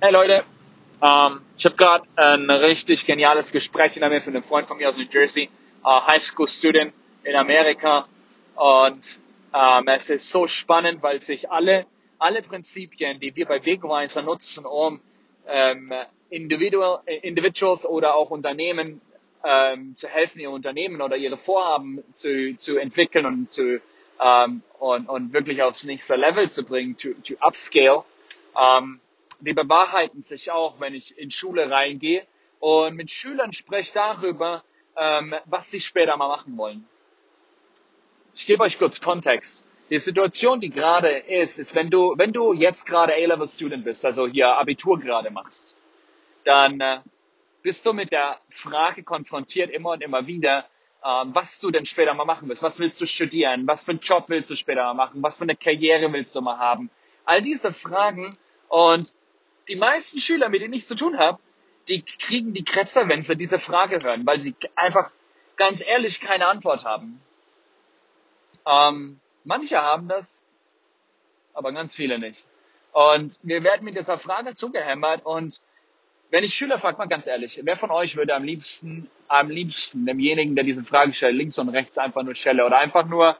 Hey Leute, ähm, ich habe gerade ein richtig geniales Gespräch hinter mir von einem Freund von mir aus New Jersey, äh, High School Student in Amerika. Und ähm, es ist so spannend, weil sich alle, alle Prinzipien, die wir bei Wegweiser nutzen, um ähm, Individual, Individuals oder auch Unternehmen ähm, zu helfen, ihre Unternehmen oder ihre Vorhaben zu, zu entwickeln und zu ähm, und, und wirklich aufs nächste Level zu bringen, to, to upscale. Ähm, die bewahrheiten sich auch, wenn ich in Schule reingehe und mit Schülern spreche darüber, ähm, was sie später mal machen wollen. Ich gebe euch kurz Kontext. Die Situation, die gerade ist, ist, wenn du, wenn du jetzt gerade A-Level-Student bist, also hier Abitur gerade machst, dann äh, bist du mit der Frage konfrontiert immer und immer wieder, ähm, was du denn später mal machen willst. Was willst du studieren? Was für einen Job willst du später mal machen? Was für eine Karriere willst du mal haben? All diese Fragen und die meisten Schüler, mit denen ich zu tun habe, die kriegen die Kretzer, wenn sie diese Frage hören, weil sie einfach ganz ehrlich keine Antwort haben. Ähm, manche haben das, aber ganz viele nicht. Und wir werden mit dieser Frage zugehämmert und wenn ich Schüler frage, mal ganz ehrlich, wer von euch würde am liebsten, am liebsten demjenigen, der diese Frage stellt, links und rechts einfach nur Schelle oder einfach nur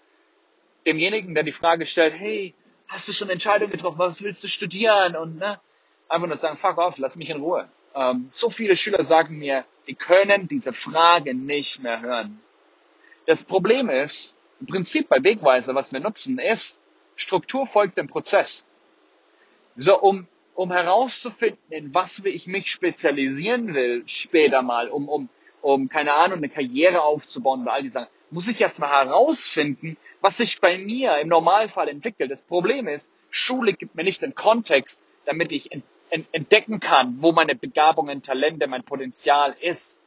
demjenigen, der die Frage stellt, hey, hast du schon Entscheidungen getroffen, was willst du studieren und ne, einfach nur sagen, fuck off, lass mich in Ruhe. Ähm, so viele Schüler sagen mir, die können diese Frage nicht mehr hören. Das Problem ist, im Prinzip bei Wegweiser, was wir nutzen, ist, Struktur folgt dem Prozess. So, um, um herauszufinden, in was ich mich spezialisieren will, später mal, um, um, um, keine Ahnung, eine Karriere aufzubauen oder all die Sachen, muss ich erstmal herausfinden, was sich bei mir im Normalfall entwickelt. Das Problem ist, Schule gibt mir nicht den Kontext, damit ich entdecken kann, wo meine Begabungen, Talente, mein Potenzial ist.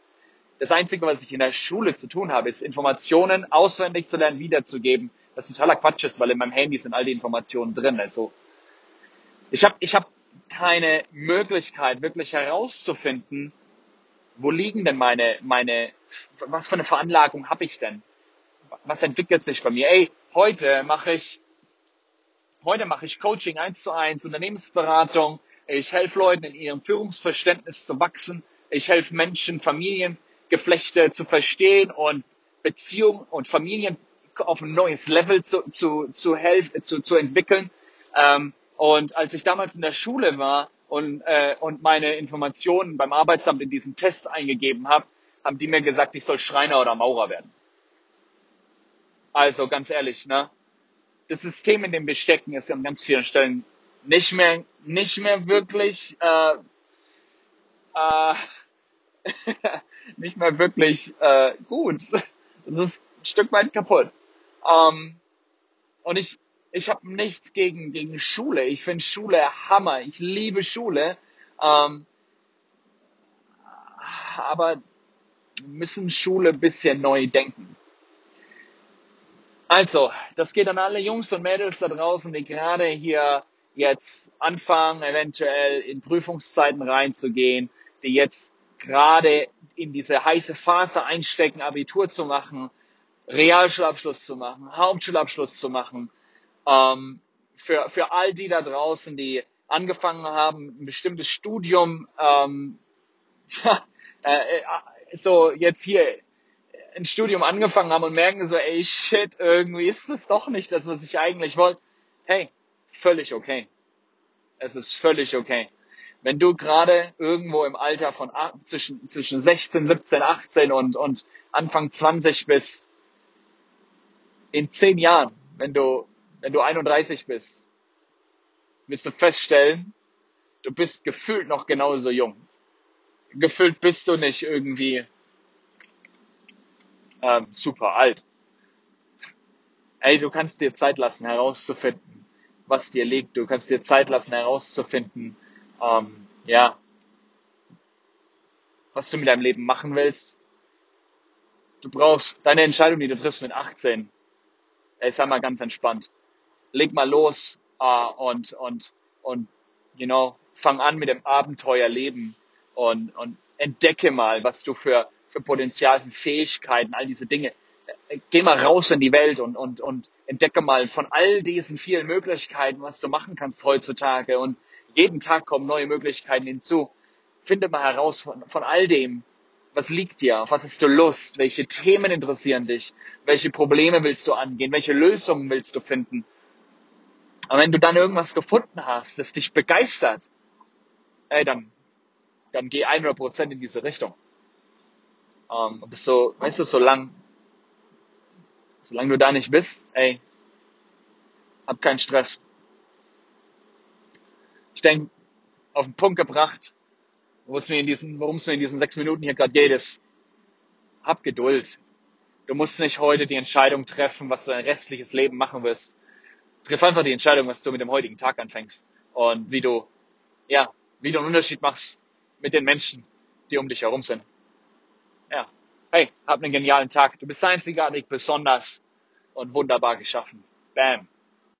Das Einzige, was ich in der Schule zu tun habe, ist Informationen auswendig zu lernen, wiederzugeben. Das totaler Quatsch ist, weil in meinem Handy sind all die Informationen drin. Also ich habe ich hab keine Möglichkeit, wirklich herauszufinden, wo liegen denn meine, meine, was für eine Veranlagung habe ich denn? Was entwickelt sich bei mir? Ey, heute mache ich, heute mache ich Coaching eins zu eins, Unternehmensberatung, ich helfe Leuten in ihrem Führungsverständnis zu wachsen. Ich helfe Menschen, Familiengeflechte zu verstehen und Beziehungen und Familien auf ein neues Level zu, zu, zu helfen, zu, zu entwickeln. Ähm, und als ich damals in der Schule war und, äh, und meine Informationen beim Arbeitsamt in diesen Test eingegeben habe, haben die mir gesagt, ich soll Schreiner oder Maurer werden. Also ganz ehrlich, ne? Das System, in dem wir stecken, ist an ganz vielen Stellen nicht mehr, nicht mehr wirklich, äh, äh, nicht mehr wirklich äh, gut. Das ist ein Stück weit kaputt. Ähm, und ich, ich habe nichts gegen, gegen Schule. Ich finde Schule Hammer. Ich liebe Schule. Ähm, aber müssen Schule ein bisschen neu denken. Also, das geht an alle Jungs und Mädels da draußen, die gerade hier jetzt anfangen, eventuell in Prüfungszeiten reinzugehen, die jetzt gerade in diese heiße Phase einstecken, Abitur zu machen, Realschulabschluss zu machen, Hauptschulabschluss zu machen. Ähm, für, für all die da draußen, die angefangen haben, ein bestimmtes Studium, ähm, äh, äh, so jetzt hier ein Studium angefangen haben und merken so, ey shit, irgendwie ist das doch nicht das, was ich eigentlich wollte. Hey, völlig okay. Es ist völlig okay. Wenn du gerade irgendwo im Alter von zwischen, zwischen 16, 17, 18 und, und Anfang 20 bist, in zehn Jahren, wenn du, wenn du 31 bist, wirst du feststellen, du bist gefühlt noch genauso jung. Gefühlt bist du nicht irgendwie ähm, super alt. Ey, du kannst dir Zeit lassen herauszufinden, was dir liegt. Du kannst dir Zeit lassen herauszufinden, ähm, ja, was du mit deinem Leben machen willst. Du brauchst deine Entscheidung, die du triffst mit 18. Ey, sei mal ganz entspannt. Leg mal los uh, und und und you know, fang an mit dem Abenteuerleben und und entdecke mal, was du für für Potenzial, für Fähigkeiten, all diese Dinge geh mal raus in die Welt und, und, und entdecke mal von all diesen vielen Möglichkeiten, was du machen kannst heutzutage und Jeden Tag kommen neue Möglichkeiten hinzu. Finde mal heraus von, von all dem, was liegt dir? Auf was hast du Lust? Welche Themen interessieren dich? Welche Probleme willst du angehen? Welche Lösungen willst du finden? Und wenn du dann irgendwas gefunden hast, das dich begeistert, ey, dann, dann geh 100% in diese Richtung. Um, ähm, das so, weißt du, solange, solange du da nicht bist, ey, hab keinen Stress. Ich denke, auf den Punkt gebracht, worum es mir in diesen, worum es mir in diesen sechs Minuten hier gerade geht, ist, hab Geduld. Du musst nicht heute die Entscheidung treffen, was du dein restliches Leben machen wirst. Triff einfach die Entscheidung, was du mit dem heutigen Tag anfängst und wie du, ja, wie du einen Unterschied machst mit den Menschen, die um dich herum sind. Ja. Hey, hab einen genialen Tag. Du bist einzigartig, besonders und wunderbar geschaffen. Bam.